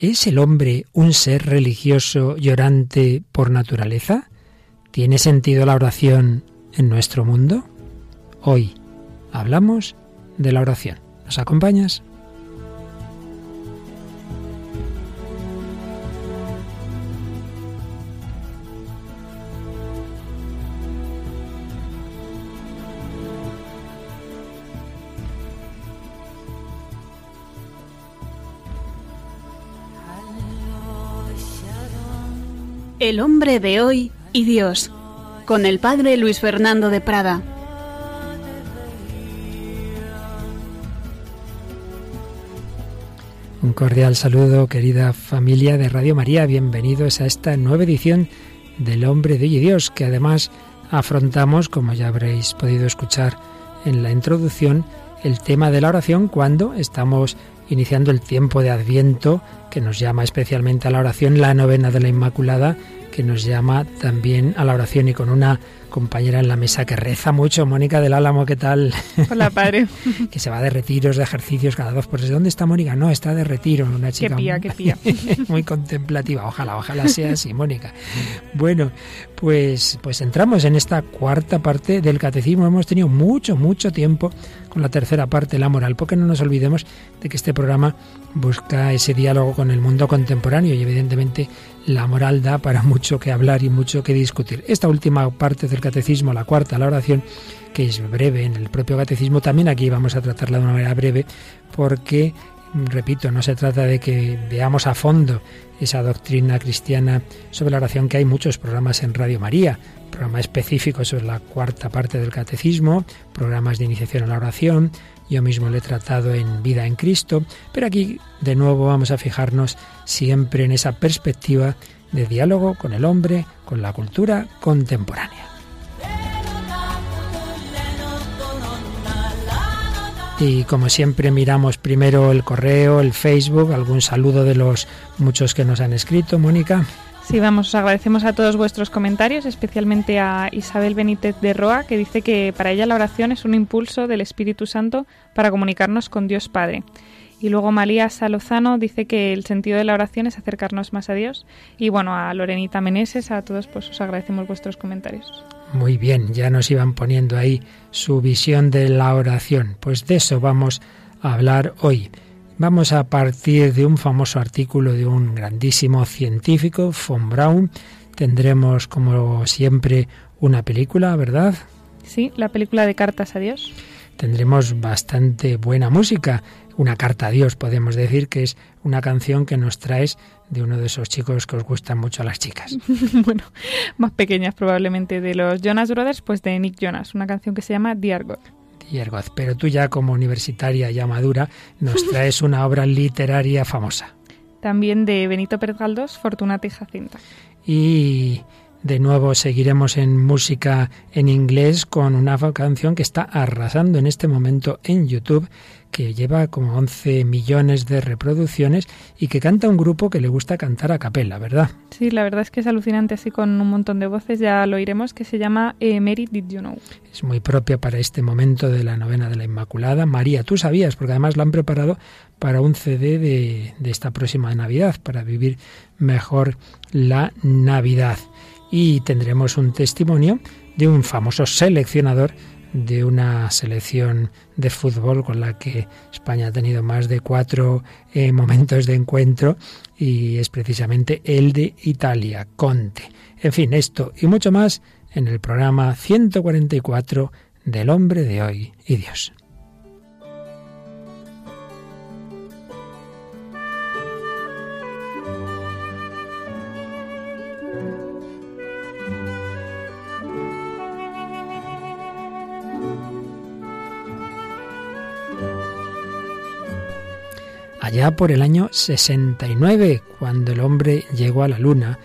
¿Es el hombre un ser religioso llorante por naturaleza? ¿Tiene sentido la oración en nuestro mundo? Hoy hablamos de la oración. ¿Nos acompañas? El hombre de hoy y Dios, con el padre Luis Fernando de Prada. Un cordial saludo, querida familia de Radio María. Bienvenidos a esta nueva edición del Hombre de hoy y Dios, que además afrontamos, como ya habréis podido escuchar en la introducción, el tema de la oración cuando estamos iniciando el tiempo de Adviento, que nos llama especialmente a la oración, la novena de la Inmaculada, que nos llama también a la oración y con una compañera en la mesa que reza mucho, Mónica del Álamo, ¿qué tal? Hola, padre. que se va de retiros, de ejercicios cada dos por. ¿Dónde está Mónica? No, está de retiro, una chica qué pía, qué pía. muy contemplativa. Ojalá, ojalá sea así, Mónica. Bueno, pues, pues entramos en esta cuarta parte del catecismo. Hemos tenido mucho, mucho tiempo con la tercera parte, la moral, porque no nos olvidemos de que este programa busca ese diálogo con el mundo contemporáneo y evidentemente la moral da para mucho que hablar y mucho que discutir. Esta última parte del catecismo, la cuarta, la oración, que es breve en el propio catecismo, también aquí vamos a tratarla de una manera breve porque repito, no se trata de que veamos a fondo esa doctrina cristiana sobre la oración, que hay muchos programas en Radio María, programa específico sobre la cuarta parte del catecismo, programas de iniciación a la oración, yo mismo lo he tratado en Vida en Cristo, pero aquí de nuevo vamos a fijarnos siempre en esa perspectiva de diálogo con el hombre, con la cultura contemporánea. Y como siempre miramos primero el correo, el Facebook, algún saludo de los muchos que nos han escrito, Mónica. Sí, vamos, os agradecemos a todos vuestros comentarios, especialmente a Isabel Benítez de Roa, que dice que para ella la oración es un impulso del Espíritu Santo para comunicarnos con Dios Padre. Y luego María Salozano dice que el sentido de la oración es acercarnos más a Dios. Y bueno, a Lorenita Meneses, a todos, pues os agradecemos vuestros comentarios. Muy bien, ya nos iban poniendo ahí su visión de la oración. Pues de eso vamos a hablar hoy. Vamos a partir de un famoso artículo de un grandísimo científico, von Braun. Tendremos, como siempre, una película, ¿verdad? Sí, la película de Cartas a Dios. Tendremos bastante buena música. Una carta a Dios, podemos decir que es una canción que nos traes de uno de esos chicos que os gustan mucho a las chicas. bueno, más pequeñas probablemente de los Jonas Brothers, pues de Nick Jonas, una canción que se llama. Dear God. Pero tú ya como universitaria ya madura nos traes una obra literaria famosa. También de Benito Pérez Galdós, Fortunata y Jacinta. Y de nuevo seguiremos en música en inglés con una canción que está arrasando en este momento en YouTube que lleva como 11 millones de reproducciones y que canta un grupo que le gusta cantar a capela, ¿verdad? Sí, la verdad es que es alucinante así con un montón de voces, ya lo oiremos, que se llama eh, Mary Did You Know. Es muy propia para este momento de la novena de la Inmaculada. María, tú sabías, porque además lo han preparado para un CD de, de esta próxima Navidad, para vivir mejor la Navidad. Y tendremos un testimonio de un famoso seleccionador de una selección de fútbol con la que España ha tenido más de cuatro eh, momentos de encuentro y es precisamente el de Italia, Conte. En fin, esto y mucho más en el programa 144 del hombre de hoy y Dios. Allá por el año 69, cuando el hombre llegó a la Luna,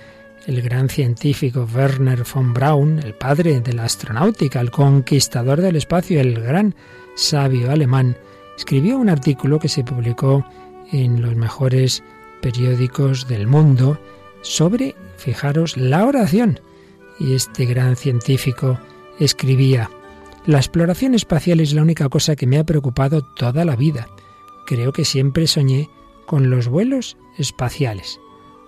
el gran científico Werner von Braun, el padre de la astronáutica, el conquistador del espacio, el gran sabio alemán, escribió un artículo que se publicó en los mejores periódicos del mundo sobre, fijaros, la oración. Y este gran científico escribía, la exploración espacial es la única cosa que me ha preocupado toda la vida. Creo que siempre soñé con los vuelos espaciales.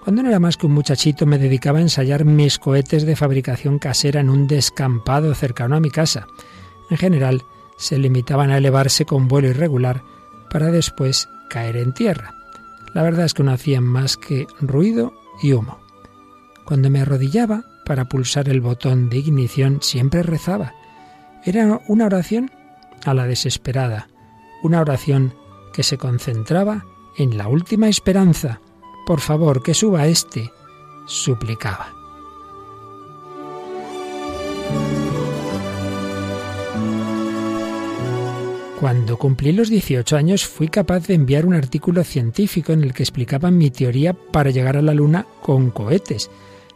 Cuando no era más que un muchachito me dedicaba a ensayar mis cohetes de fabricación casera en un descampado cercano a mi casa. En general, se limitaban a elevarse con vuelo irregular para después caer en tierra. La verdad es que no hacían más que ruido y humo. Cuando me arrodillaba para pulsar el botón de ignición siempre rezaba. Era una oración a la desesperada, una oración que se concentraba en la última esperanza. Por favor, que suba este, suplicaba. Cuando cumplí los 18 años fui capaz de enviar un artículo científico en el que explicaba mi teoría para llegar a la Luna con cohetes.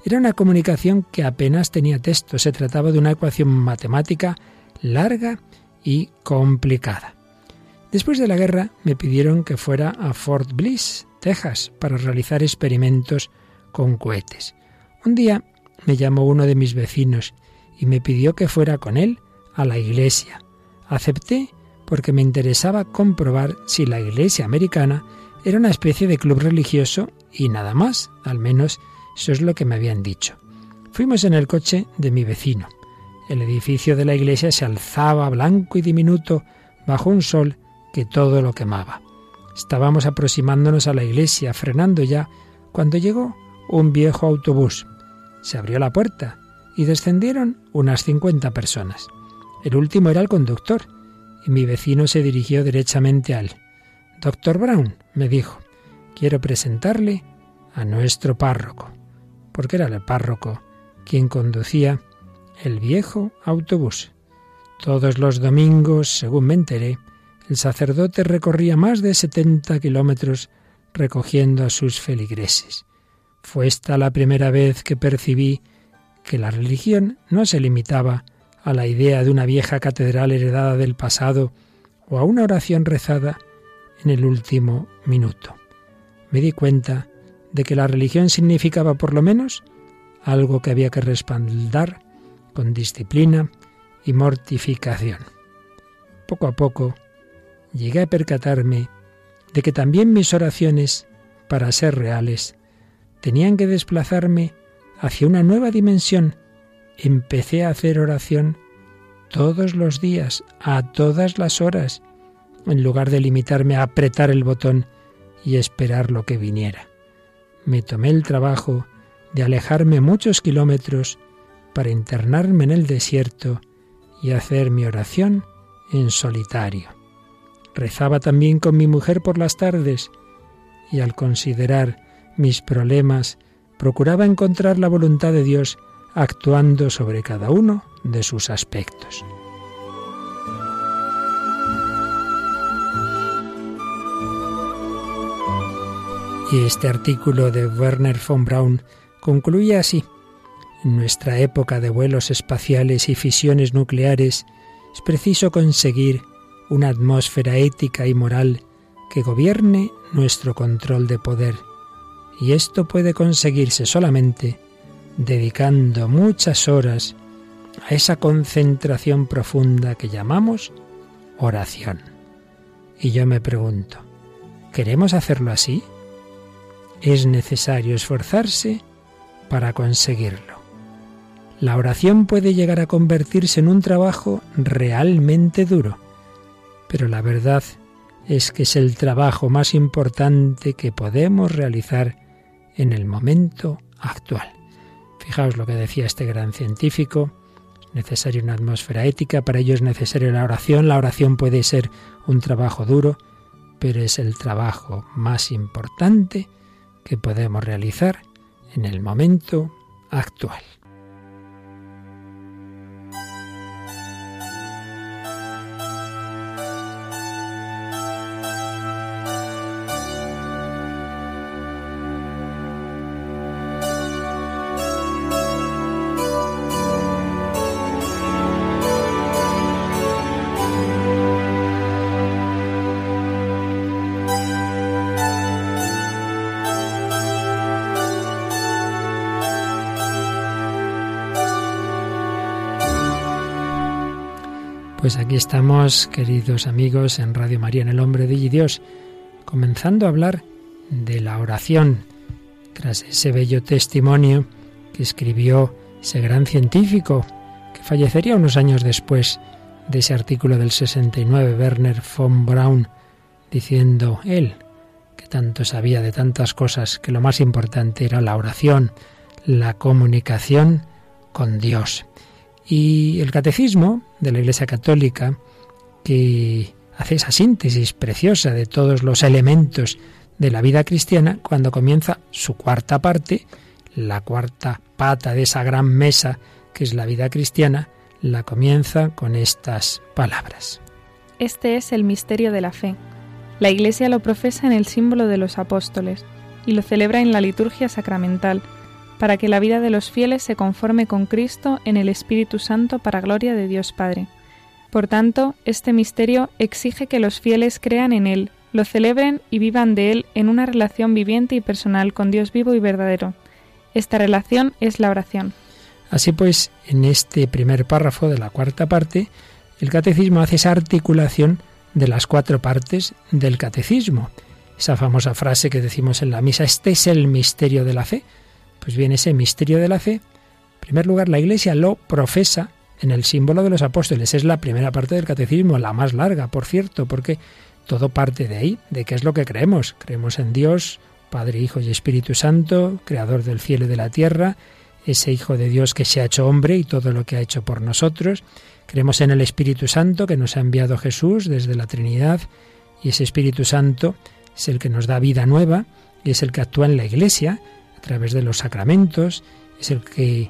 Era una comunicación que apenas tenía texto, se trataba de una ecuación matemática larga y complicada. Después de la guerra me pidieron que fuera a Fort Bliss, Texas, para realizar experimentos con cohetes. Un día me llamó uno de mis vecinos y me pidió que fuera con él a la iglesia. Acepté porque me interesaba comprobar si la Iglesia americana era una especie de club religioso y nada más, al menos eso es lo que me habían dicho. Fuimos en el coche de mi vecino. El edificio de la iglesia se alzaba blanco y diminuto bajo un sol que todo lo quemaba. Estábamos aproximándonos a la iglesia, frenando ya, cuando llegó un viejo autobús. Se abrió la puerta y descendieron unas cincuenta personas. El último era el conductor, y mi vecino se dirigió derechamente al Doctor Brown, me dijo, quiero presentarle a nuestro párroco, porque era el párroco quien conducía el viejo autobús. Todos los domingos, según me enteré, el sacerdote recorría más de 70 kilómetros recogiendo a sus feligreses. Fue esta la primera vez que percibí que la religión no se limitaba a la idea de una vieja catedral heredada del pasado o a una oración rezada en el último minuto. Me di cuenta de que la religión significaba por lo menos algo que había que respaldar con disciplina y mortificación. Poco a poco llegué a percatarme de que también mis oraciones, para ser reales, tenían que desplazarme hacia una nueva dimensión empecé a hacer oración todos los días, a todas las horas, en lugar de limitarme a apretar el botón y esperar lo que viniera. Me tomé el trabajo de alejarme muchos kilómetros para internarme en el desierto y hacer mi oración en solitario. Rezaba también con mi mujer por las tardes y al considerar mis problemas procuraba encontrar la voluntad de Dios actuando sobre cada uno de sus aspectos. Y este artículo de Werner von Braun concluye así. En nuestra época de vuelos espaciales y fisiones nucleares es preciso conseguir una atmósfera ética y moral que gobierne nuestro control de poder. Y esto puede conseguirse solamente dedicando muchas horas a esa concentración profunda que llamamos oración. Y yo me pregunto, ¿queremos hacerlo así? Es necesario esforzarse para conseguirlo. La oración puede llegar a convertirse en un trabajo realmente duro, pero la verdad es que es el trabajo más importante que podemos realizar en el momento actual. Fijaos lo que decía este gran científico. Es necesaria una atmósfera ética, para ello es necesaria la oración. La oración puede ser un trabajo duro, pero es el trabajo más importante que podemos realizar en el momento actual. Estamos, queridos amigos, en Radio María, en el Hombre de Dios, comenzando a hablar de la oración, tras ese bello testimonio que escribió ese gran científico, que fallecería unos años después de ese artículo del 69, Werner von Braun, diciendo él, que tanto sabía de tantas cosas, que lo más importante era la oración, la comunicación con Dios. Y el catecismo de la Iglesia Católica, que hace esa síntesis preciosa de todos los elementos de la vida cristiana, cuando comienza su cuarta parte, la cuarta pata de esa gran mesa que es la vida cristiana, la comienza con estas palabras. Este es el misterio de la fe. La Iglesia lo profesa en el símbolo de los apóstoles y lo celebra en la liturgia sacramental, para que la vida de los fieles se conforme con Cristo en el Espíritu Santo para gloria de Dios Padre. Por tanto, este misterio exige que los fieles crean en Él, lo celebren y vivan de Él en una relación viviente y personal con Dios vivo y verdadero. Esta relación es la oración. Así pues, en este primer párrafo de la cuarta parte, el catecismo hace esa articulación de las cuatro partes del catecismo. Esa famosa frase que decimos en la misa, este es el misterio de la fe. Pues bien, ese misterio de la fe, en primer lugar, la Iglesia lo profesa en el símbolo de los apóstoles. Es la primera parte del catecismo, la más larga, por cierto, porque todo parte de ahí, de qué es lo que creemos. Creemos en Dios, Padre, Hijo y Espíritu Santo, Creador del cielo y de la tierra, ese Hijo de Dios que se ha hecho hombre y todo lo que ha hecho por nosotros. Creemos en el Espíritu Santo que nos ha enviado Jesús desde la Trinidad y ese Espíritu Santo es el que nos da vida nueva y es el que actúa en la Iglesia a través de los sacramentos, es el que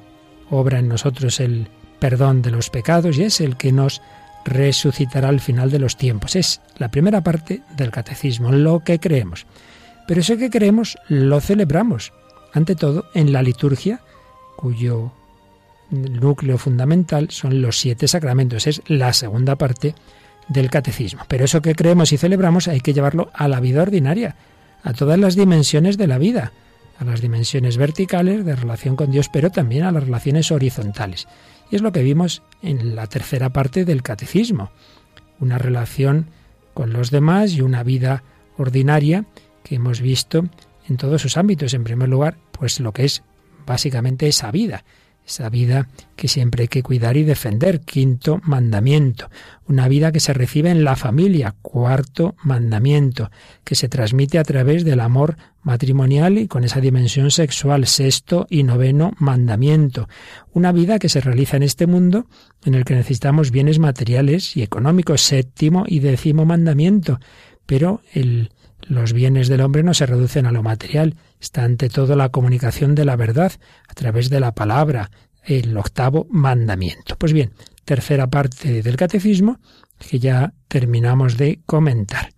obra en nosotros el perdón de los pecados y es el que nos resucitará al final de los tiempos. Es la primera parte del catecismo, lo que creemos. Pero eso que creemos lo celebramos, ante todo en la liturgia, cuyo núcleo fundamental son los siete sacramentos. Es la segunda parte del catecismo. Pero eso que creemos y celebramos hay que llevarlo a la vida ordinaria, a todas las dimensiones de la vida a las dimensiones verticales de relación con Dios, pero también a las relaciones horizontales. Y es lo que vimos en la tercera parte del catecismo, una relación con los demás y una vida ordinaria que hemos visto en todos sus ámbitos. En primer lugar, pues lo que es básicamente esa vida, esa vida que siempre hay que cuidar y defender. Quinto mandamiento. Una vida que se recibe en la familia. Cuarto mandamiento. Que se transmite a través del amor matrimonial y con esa dimensión sexual. Sexto y noveno mandamiento. Una vida que se realiza en este mundo en el que necesitamos bienes materiales y económicos. Séptimo y décimo mandamiento. Pero los bienes del hombre no se reducen a lo material, está ante todo la comunicación de la verdad a través de la palabra, el octavo mandamiento. Pues bien, tercera parte del catecismo que ya terminamos de comentar.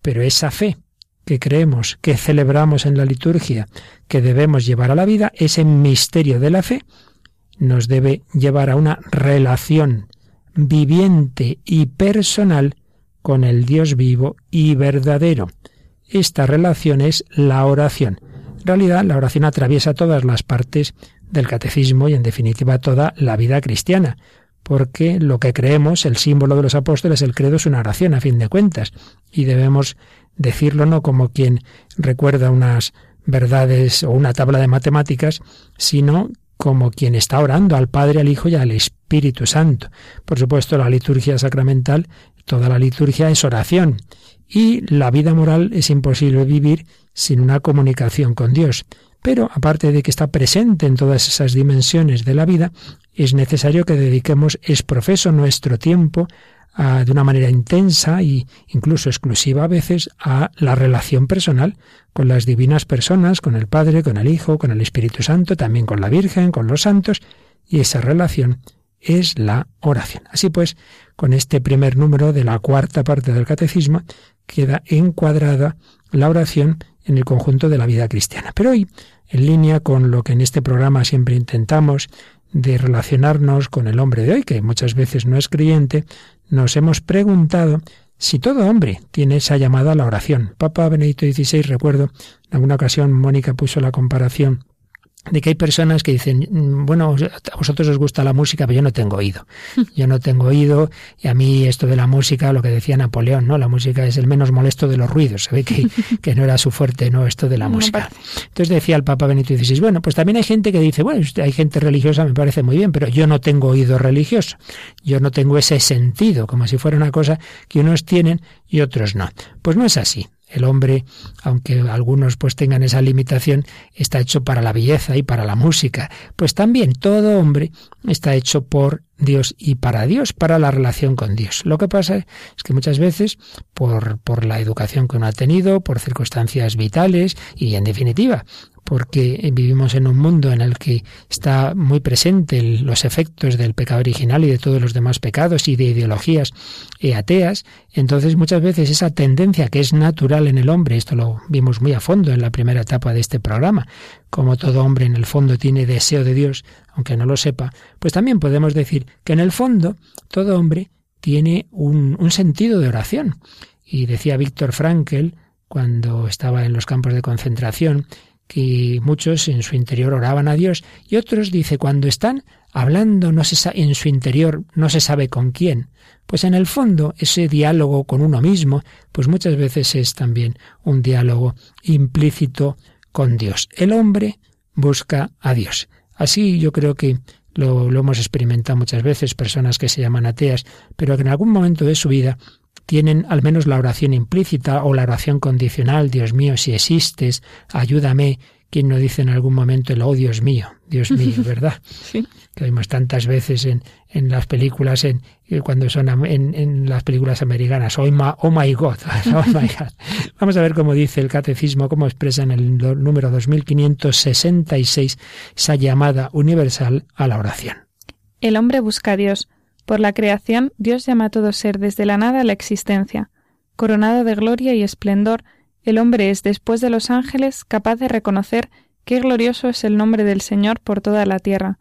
Pero esa fe que creemos, que celebramos en la liturgia, que debemos llevar a la vida, ese misterio de la fe, nos debe llevar a una relación viviente y personal con el Dios vivo y verdadero. Esta relación es la oración. En realidad, la oración atraviesa todas las partes del catecismo y, en definitiva, toda la vida cristiana, porque lo que creemos, el símbolo de los apóstoles, el credo es una oración, a fin de cuentas, y debemos decirlo no como quien recuerda unas verdades o una tabla de matemáticas, sino como quien está orando al Padre, al Hijo y al Espíritu Santo. Por supuesto, la liturgia sacramental, toda la liturgia es oración, y la vida moral es imposible vivir sin una comunicación con Dios. Pero aparte de que está presente en todas esas dimensiones de la vida, es necesario que dediquemos es profeso nuestro tiempo de una manera intensa e incluso exclusiva a veces a la relación personal con las divinas personas, con el Padre, con el Hijo, con el Espíritu Santo, también con la Virgen, con los santos, y esa relación es la oración. Así pues, con este primer número de la cuarta parte del catecismo, queda encuadrada la oración en el conjunto de la vida cristiana. Pero hoy, en línea con lo que en este programa siempre intentamos de relacionarnos con el hombre de hoy, que muchas veces no es creyente, nos hemos preguntado si todo hombre tiene esa llamada a la oración. Papa Benedicto XVI, recuerdo, en alguna ocasión Mónica puso la comparación de que hay personas que dicen, mm, bueno, a vosotros os gusta la música, pero yo no tengo oído. Yo no tengo oído y a mí esto de la música, lo que decía Napoleón, ¿no? La música es el menos molesto de los ruidos. Se ve que, que no era su fuerte, ¿no? Esto de la música. Entonces decía el Papa Benito XVI, bueno, pues también hay gente que dice, bueno, hay gente religiosa, me parece muy bien, pero yo no tengo oído religioso. Yo no tengo ese sentido, como si fuera una cosa que unos tienen y otros no. Pues no es así. El hombre, aunque algunos pues tengan esa limitación, está hecho para la belleza y para la música. Pues también todo hombre está hecho por Dios y para Dios, para la relación con Dios. Lo que pasa es que muchas veces, por, por la educación que uno ha tenido, por circunstancias vitales y en definitiva, porque vivimos en un mundo en el que está muy presente los efectos del pecado original y de todos los demás pecados y de ideologías ateas, entonces muchas veces esa tendencia que es natural en el hombre, esto lo vimos muy a fondo en la primera etapa de este programa, como todo hombre en el fondo tiene deseo de Dios, aunque no lo sepa, pues también podemos decir que en el fondo todo hombre tiene un, sentido de oración. Y decía Víctor Frankel, cuando estaba en los campos de concentración, que muchos en su interior oraban a Dios y otros dice cuando están hablando no se en su interior no se sabe con quién. Pues en el fondo ese diálogo con uno mismo, pues muchas veces es también un diálogo implícito con Dios. El hombre busca a Dios. Así yo creo que lo, lo hemos experimentado muchas veces, personas que se llaman ateas, pero que en algún momento de su vida tienen al menos la oración implícita o la oración condicional, Dios mío, si existes, ayúdame, quien no dice en algún momento el oh Dios mío, Dios mío, ¿verdad? sí. Que vemos tantas veces en, en las películas, en, eh, cuando son en, en las películas americanas, oh my, oh my God, oh my God. Vamos a ver cómo dice el catecismo, cómo expresa en el número 2566 esa llamada universal a la oración. El hombre busca a Dios por la creación, Dios llama a todo ser desde la nada a la existencia. Coronado de gloria y esplendor, el hombre es, después de los ángeles, capaz de reconocer qué glorioso es el nombre del Señor por toda la tierra.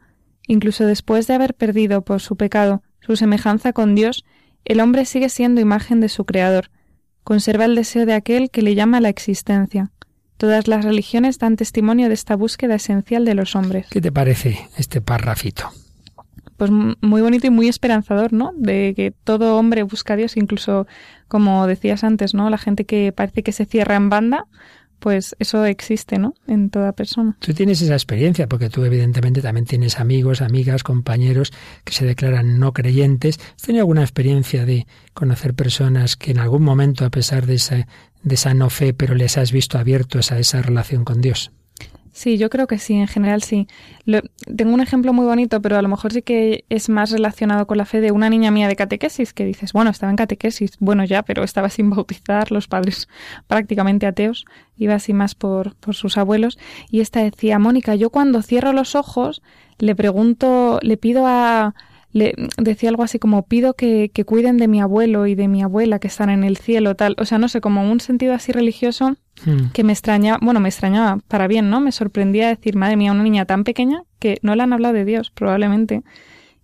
Incluso después de haber perdido por su pecado su semejanza con Dios, el hombre sigue siendo imagen de su Creador. Conserva el deseo de aquel que le llama a la existencia. Todas las religiones dan testimonio de esta búsqueda esencial de los hombres. ¿Qué te parece este parrafito? pues muy bonito y muy esperanzador, ¿no? De que todo hombre busca a Dios, incluso como decías antes, ¿no? La gente que parece que se cierra en banda, pues eso existe, ¿no? En toda persona. Tú tienes esa experiencia, porque tú evidentemente también tienes amigos, amigas, compañeros que se declaran no creyentes. ¿Has tenido alguna experiencia de conocer personas que en algún momento, a pesar de esa, de esa no fe, pero les has visto abiertos a esa relación con Dios? Sí, yo creo que sí, en general sí. tengo un ejemplo muy bonito, pero a lo mejor sí que es más relacionado con la fe de una niña mía de catequesis, que dices, bueno, estaba en catequesis, bueno ya, pero estaba sin bautizar, los padres prácticamente ateos, iba así más por, por sus abuelos, y esta decía, Mónica, yo cuando cierro los ojos le pregunto, le pido a, le decía algo así como pido que, que, cuiden de mi abuelo y de mi abuela que están en el cielo, tal, o sea, no sé, como un sentido así religioso hmm. que me extrañaba, bueno, me extrañaba para bien, ¿no? Me sorprendía decir, madre mía, una niña tan pequeña que no le han hablado de Dios, probablemente,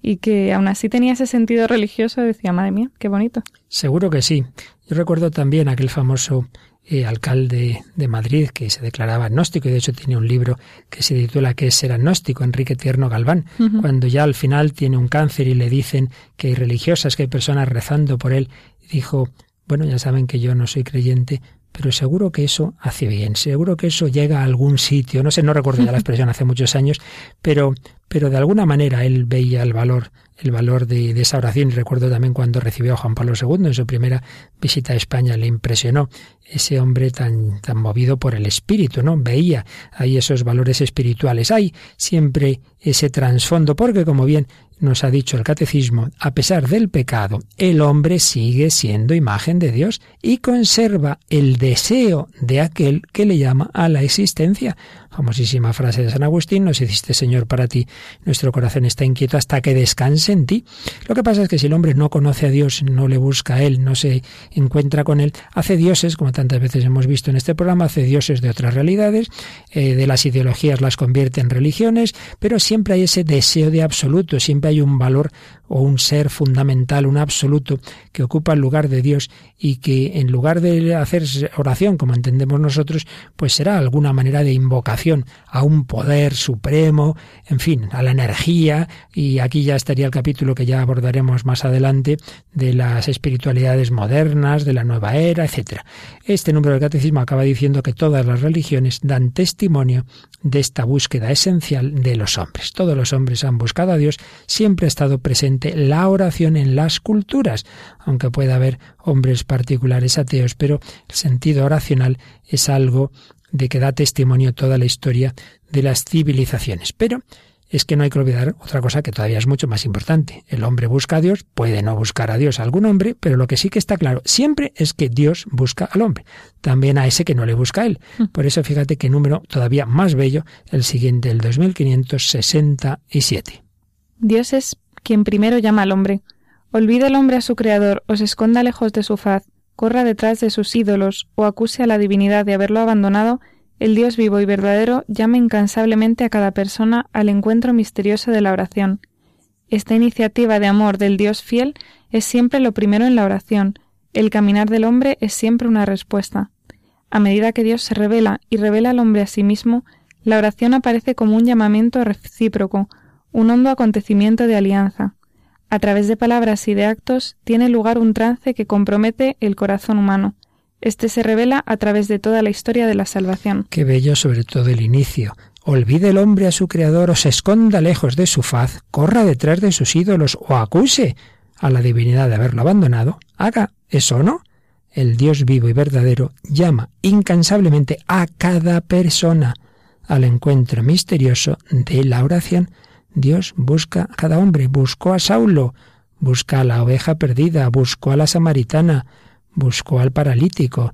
y que aún así tenía ese sentido religioso, decía, madre mía, qué bonito. Seguro que sí. Yo recuerdo también aquel famoso eh, alcalde de Madrid que se declaraba agnóstico y de hecho tiene un libro que se titula ¿Qué es ser agnóstico? Enrique Tierno Galván, cuando ya al final tiene un cáncer y le dicen que hay religiosas, que hay personas rezando por él, dijo, bueno, ya saben que yo no soy creyente, pero seguro que eso hace bien, seguro que eso llega a algún sitio, no sé, no recuerdo ya la expresión hace muchos años, pero, pero de alguna manera él veía el valor el valor de, esa oración. Y recuerdo también cuando recibió a Juan Pablo II en su primera visita a España, le impresionó ese hombre tan, tan movido por el espíritu, ¿no? Veía ahí esos valores espirituales. Hay siempre ese trasfondo, porque como bien nos ha dicho el catecismo, a pesar del pecado, el hombre sigue siendo imagen de Dios y conserva el deseo de aquel que le llama a la existencia. Famosísima frase de San Agustín, nos hiciste Señor para ti, nuestro corazón está inquieto hasta que descanse en ti. Lo que pasa es que si el hombre no conoce a Dios, no le busca a Él, no se encuentra con Él, hace dioses, como tantas veces hemos visto en este programa, hace dioses de otras realidades, eh, de las ideologías las convierte en religiones, pero siempre hay ese deseo de absoluto, siempre hay un valor o un ser fundamental, un absoluto, que ocupa el lugar de Dios y que en lugar de hacer oración, como entendemos nosotros, pues será alguna manera de invocación a un poder supremo, en fin, a la energía, y aquí ya estaría el capítulo que ya abordaremos más adelante de las espiritualidades modernas, de la nueva era, etc. Este número del catecismo acaba diciendo que todas las religiones dan testimonio de esta búsqueda esencial de los hombres. Todos los hombres han buscado a Dios, siempre ha estado presente la oración en las culturas, aunque pueda haber hombres particulares ateos, pero el sentido oracional es algo de que da testimonio toda la historia de las civilizaciones. Pero es que no hay que olvidar otra cosa que todavía es mucho más importante. El hombre busca a Dios, puede no buscar a Dios a algún hombre, pero lo que sí que está claro siempre es que Dios busca al hombre, también a ese que no le busca a él. Mm. Por eso fíjate qué número todavía más bello, el siguiente, el 2567. Dios es quien primero llama al hombre. Olvide el hombre a su creador, o se esconda lejos de su faz, corra detrás de sus ídolos, o acuse a la divinidad de haberlo abandonado, el Dios vivo y verdadero llama incansablemente a cada persona al encuentro misterioso de la oración. Esta iniciativa de amor del Dios fiel es siempre lo primero en la oración. El caminar del hombre es siempre una respuesta. A medida que Dios se revela y revela al hombre a sí mismo, la oración aparece como un llamamiento recíproco, un hondo acontecimiento de alianza. A través de palabras y de actos tiene lugar un trance que compromete el corazón humano. Este se revela a través de toda la historia de la salvación. Qué bello sobre todo el inicio. Olvide el hombre a su creador o se esconda lejos de su faz, corra detrás de sus ídolos o acuse a la divinidad de haberlo abandonado. Haga eso, ¿no? El Dios vivo y verdadero llama incansablemente a cada persona al encuentro misterioso de la oración. Dios busca a cada hombre, buscó a Saulo, busca a la oveja perdida, buscó a la samaritana, buscó al paralítico.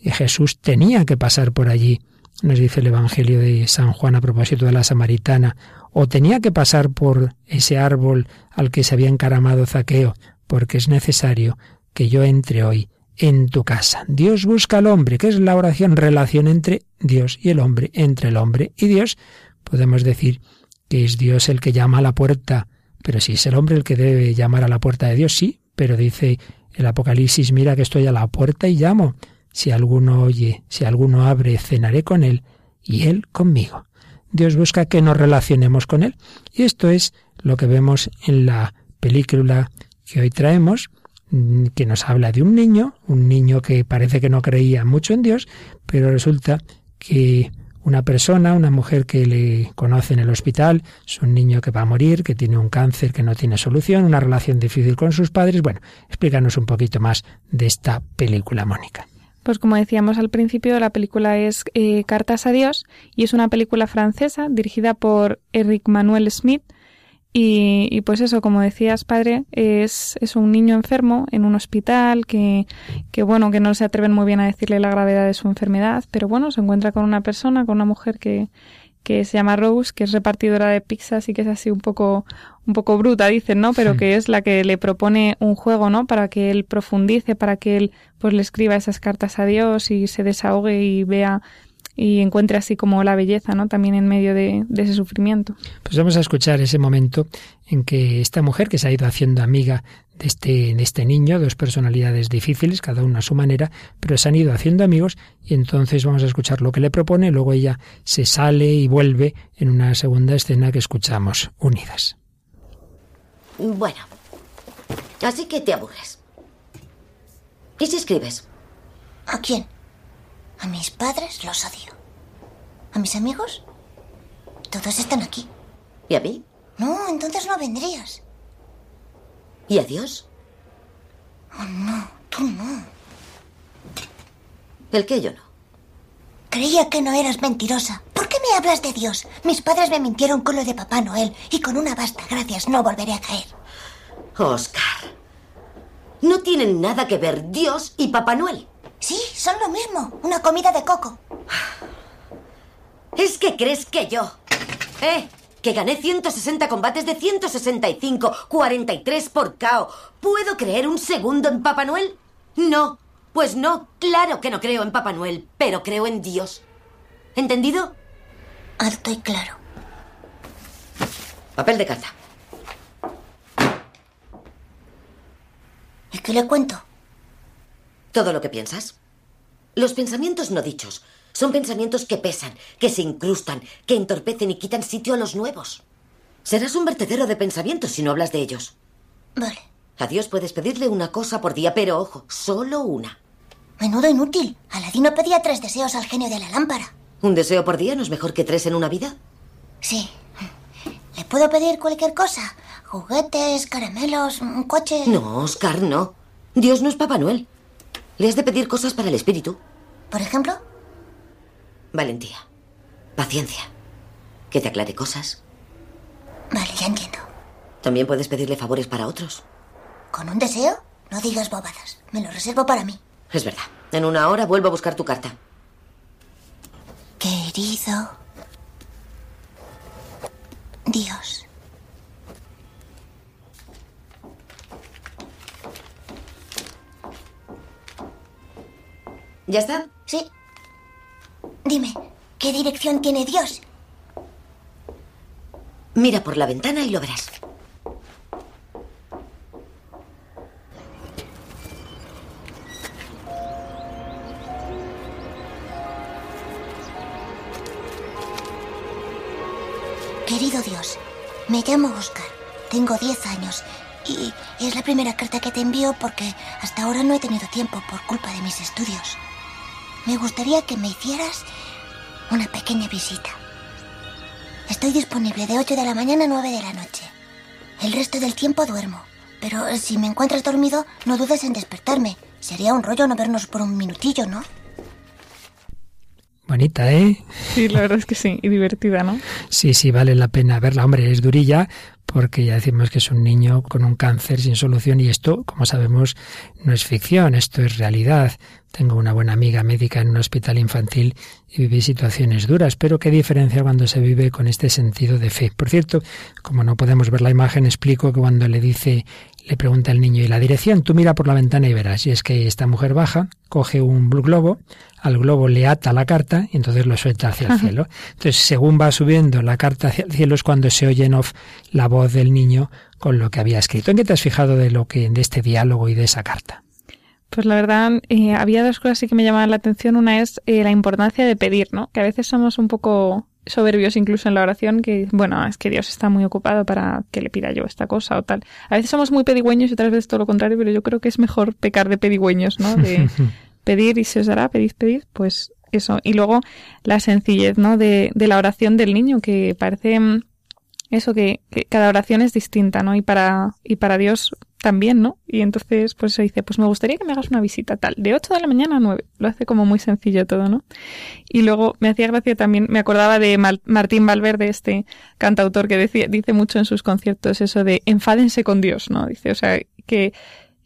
Y Jesús tenía que pasar por allí, nos dice el Evangelio de San Juan a propósito de la samaritana, o tenía que pasar por ese árbol al que se había encaramado Zaqueo, porque es necesario que yo entre hoy en tu casa. Dios busca al hombre, que es la oración, relación entre Dios y el hombre, entre el hombre y Dios. Podemos decir que es Dios el que llama a la puerta, pero si es el hombre el que debe llamar a la puerta de Dios, sí, pero dice el Apocalipsis, mira que estoy a la puerta y llamo. Si alguno oye, si alguno abre, cenaré con él y él conmigo. Dios busca que nos relacionemos con él. Y esto es lo que vemos en la película que hoy traemos, mm, que nos habla de un niño, un niño que parece que no creía mucho en Dios, pero resulta que una persona, una mujer que le conoce en el hospital, es un niño que va a morir, que tiene un cáncer que no tiene solución, una relación difícil con sus padres. Bueno, explícanos un poquito más de esta película, Mónica. Pues como decíamos al principio, la película es eh, Cartas a Dios y es una película francesa dirigida por Eric Manuel Smith y, pues eso, como decías, padre, es, es, un niño enfermo en un hospital que, que, bueno, que no se atreven muy bien a decirle la gravedad de su enfermedad, pero bueno, se encuentra con una persona, con una mujer que, que se llama Rose, que es repartidora de pizzas y que es así un poco, un poco bruta, dicen, ¿no? Pero que es la que le propone un juego, ¿no? Para que él profundice, para que él, pues, le escriba esas cartas a Dios y se desahogue y vea y encuentre así como la belleza, ¿no? También en medio de, ese sufrimiento. Pues vamos a escuchar ese momento en que esta mujer que se ha ido haciendo amiga de este, de este niño, dos personalidades difíciles, cada una a su manera, pero se han ido haciendo amigos y entonces vamos a escuchar lo que le propone, luego ella se sale y vuelve en una segunda escena que escuchamos unidas. Bueno, así que te aburres. ¿Y si escribes? ¿A quién? A mis padres los odio. ¿A mis amigos? Todos están aquí. ¿Y a mí? No, entonces no vendrías. ¿Y a Dios? Oh, no, tú no. ¿El qué yo no? Creía que no eras mentirosa. ¿Por qué me hablas de Dios? Mis padres me mintieron con lo de Papá Noel y con una basta gracias no volveré a caer. Oscar, no tienen nada que ver Dios y Papá Noel. Sí, son lo mismo. Una comida de coco. Es que crees que yo... ¿Eh? que gané 160 combates de 165, 43 por KO. ¿Puedo creer un segundo en Papá Noel? No. Pues no, claro que no creo en Papá Noel, pero creo en Dios. ¿Entendido? Alto y claro. Papel de carta. ¿Y qué le cuento? Todo lo que piensas. Los pensamientos no dichos son pensamientos que pesan, que se incrustan, que entorpecen y quitan sitio a los nuevos. Serás un vertedero de pensamientos si no hablas de ellos. Vale. A Dios puedes pedirle una cosa por día, pero ojo, solo una. Menudo inútil. Aladino pedía tres deseos al genio de la lámpara. ¿Un deseo por día no es mejor que tres en una vida? Sí. ¿Le puedo pedir cualquier cosa? Juguetes, caramelos, un coche. No, Oscar, no. Dios no es Papá Noel. Le has de pedir cosas para el espíritu. ¿Por ejemplo? Valentía. Paciencia. Que te aclare cosas. Vale, ya entiendo. También puedes pedirle favores para otros. ¿Con un deseo? No digas bobadas. Me lo reservo para mí. Es verdad. En una hora vuelvo a buscar tu carta. Querido. Dios. ¿Ya está? Sí. Dime, ¿qué dirección tiene Dios? Mira por la ventana y lo verás. Querido Dios, me llamo Oscar. Tengo 10 años y es la primera carta que te envío porque hasta ahora no he tenido tiempo por culpa de mis estudios. Me gustaría que me hicieras una pequeña visita. Estoy disponible de 8 de la mañana a 9 de la noche. El resto del tiempo duermo. Pero si me encuentras dormido, no dudes en despertarme. Sería un rollo no vernos por un minutillo, ¿no? Bonita, ¿eh? Sí, la verdad es que sí, y divertida, ¿no? Sí, sí, vale la pena verla. Hombre, es durilla porque ya decimos que es un niño con un cáncer sin solución y esto, como sabemos, no es ficción, esto es realidad. Tengo una buena amiga médica en un hospital infantil y viví situaciones duras, pero qué diferencia cuando se vive con este sentido de fe. Por cierto, como no podemos ver la imagen, explico que cuando le dice le pregunta el niño, ¿y la dirección? Tú mira por la ventana y verás. Y es que esta mujer baja, coge un globo, al globo le ata la carta y entonces lo suelta hacia el cielo. Entonces, según va subiendo la carta hacia el cielo es cuando se oye en off la voz del niño con lo que había escrito. ¿En qué te has fijado de lo que de este diálogo y de esa carta? Pues la verdad, eh, había dos cosas que me llamaban la atención. Una es eh, la importancia de pedir, ¿no? Que a veces somos un poco soberbios incluso en la oración que, bueno, es que Dios está muy ocupado para que le pida yo esta cosa o tal. A veces somos muy pedigüeños y otras veces todo lo contrario, pero yo creo que es mejor pecar de pedigüeños, ¿no? De pedir y se os dará, pedid, pedid, pues eso. Y luego la sencillez, ¿no? De, de la oración del niño, que parece mm, eso, que, que, cada oración es distinta, ¿no? Y para, y para Dios también, ¿no? Y entonces, pues se dice, pues me gustaría que me hagas una visita tal, de 8 de la mañana a 9. Lo hace como muy sencillo todo, ¿no? Y luego me hacía gracia también, me acordaba de Martín Valverde, este cantautor que decía, dice mucho en sus conciertos eso de enfádense con Dios, ¿no? Dice, o sea, que,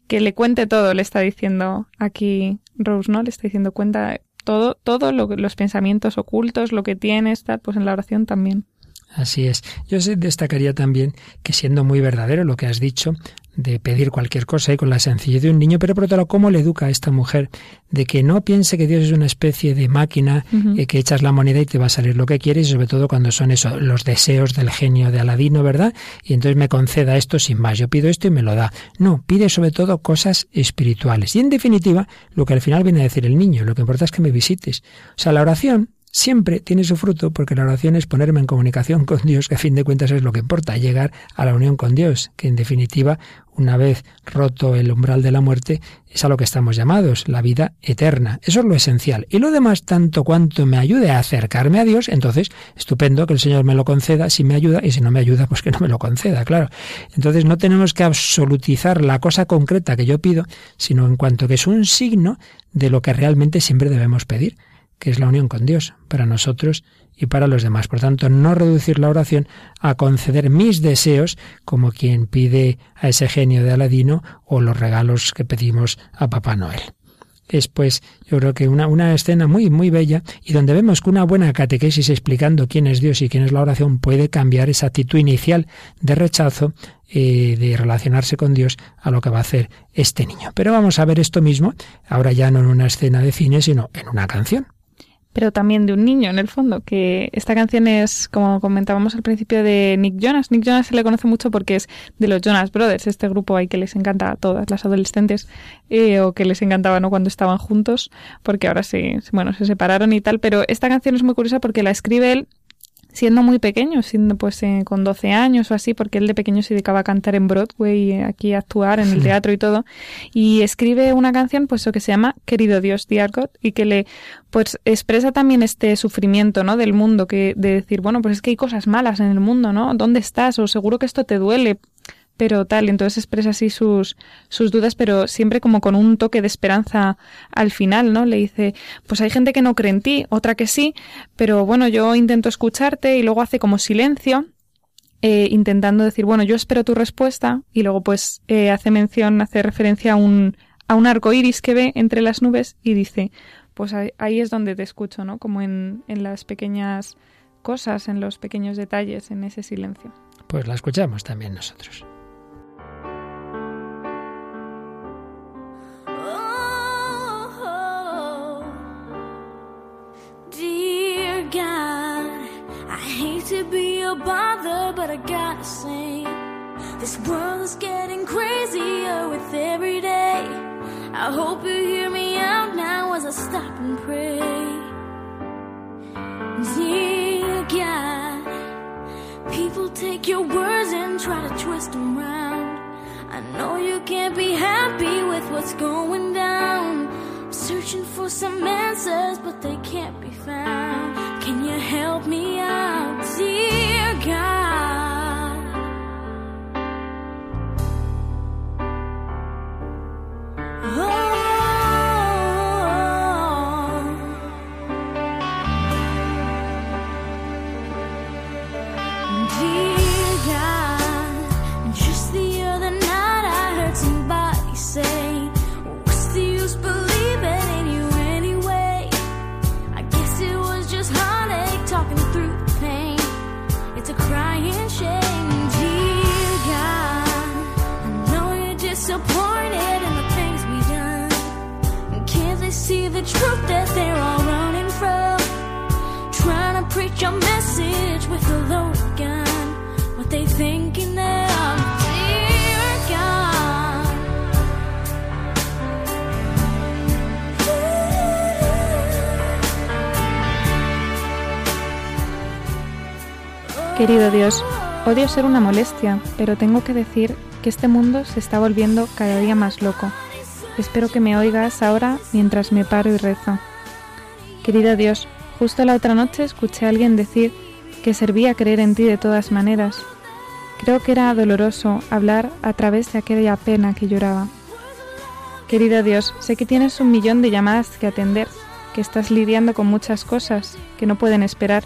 que le cuente todo, le está diciendo aquí Rose, ¿no? Le está diciendo cuenta todo, todo lo, los pensamientos ocultos, lo que tienes, tal, pues en la oración también. Así es. Yo destacaría también que siendo muy verdadero lo que has dicho, de pedir cualquier cosa y con la sencillez de un niño, pero por otro lado, ¿cómo le educa a esta mujer de que no piense que Dios es una especie de máquina uh -huh. eh, que echas la moneda y te va a salir lo que quieres, y sobre todo cuando son eso, los deseos del genio de Aladino, ¿verdad? Y entonces me conceda esto sin más, yo pido esto y me lo da. No, pide sobre todo cosas espirituales. Y en definitiva, lo que al final viene a decir el niño, lo que importa es que me visites. O sea, la oración siempre tiene su fruto porque la oración es ponerme en comunicación con Dios, que a fin de cuentas es lo que importa, llegar a la unión con Dios, que en definitiva, una vez roto el umbral de la muerte, es a lo que estamos llamados, la vida eterna. Eso es lo esencial. Y lo demás, tanto cuanto me ayude a acercarme a Dios, entonces, estupendo que el Señor me lo conceda, si me ayuda, y si no me ayuda, pues que no me lo conceda, claro. Entonces no tenemos que absolutizar la cosa concreta que yo pido, sino en cuanto que es un signo de lo que realmente siempre debemos pedir que es la unión con Dios para nosotros y para los demás. Por tanto, no reducir la oración a conceder mis deseos como quien pide a ese genio de Aladino o los regalos que pedimos a Papá Noel. es pues yo creo que una, una escena muy, muy bella y donde vemos que una buena catequesis explicando quién es Dios y quién es la oración puede cambiar esa actitud inicial de rechazo eh, de relacionarse con Dios a lo que va a hacer este niño. Pero vamos a ver esto mismo, ahora ya no en una escena de cine, sino en una canción pero también de un niño en el fondo, que esta canción es, como comentábamos al principio, de Nick Jonas. Nick Jonas se le conoce mucho porque es de los Jonas Brothers, este grupo ahí que les encanta a todas las adolescentes, eh, o que les encantaba ¿no? cuando estaban juntos, porque ahora sí, bueno, se separaron y tal, pero esta canción es muy curiosa porque la escribe él siendo muy pequeño, siendo pues eh, con 12 años o así, porque él de pequeño se dedicaba a cantar en Broadway, eh, aquí a actuar en el teatro y todo, y escribe una canción pues que se llama Querido Dios, Dear God, y que le pues expresa también este sufrimiento, ¿no? del mundo que de decir, bueno, pues es que hay cosas malas en el mundo, ¿no? ¿Dónde estás? O seguro que esto te duele, pero tal, entonces expresa así sus, sus dudas, pero siempre como con un toque de esperanza al final, ¿no? Le dice, pues hay gente que no cree en ti, otra que sí, pero bueno, yo intento escucharte y luego hace como silencio, eh, intentando decir, bueno, yo espero tu respuesta, y luego pues eh, hace mención, hace referencia a un, a un arco iris que ve entre las nubes y dice, pues ahí, ahí es donde te escucho, ¿no? Como en, en las pequeñas cosas, en los pequeños detalles, en ese silencio. Pues la escuchamos también nosotros. To be a bother, but I gotta say, this world is getting crazier with every day. I hope you hear me out now as I stop and pray. Dear God, people take your words and try to twist them round. I know you can't be happy with what's going down. I'm searching for some answers, but they can't be found. Help me out, dear God? Oh, the truth that they're all running from? Trying to preach your message with a loaded gun. What they thinking of, dear God. Querido Dios, odio ser una molestia, pero tengo que decir que este mundo se está volviendo cada día más loco. Espero que me oigas ahora mientras me paro y rezo. Querido Dios, justo la otra noche escuché a alguien decir que servía creer en ti de todas maneras. Creo que era doloroso hablar a través de aquella pena que lloraba. Querido Dios, sé que tienes un millón de llamadas que atender, que estás lidiando con muchas cosas que no pueden esperar,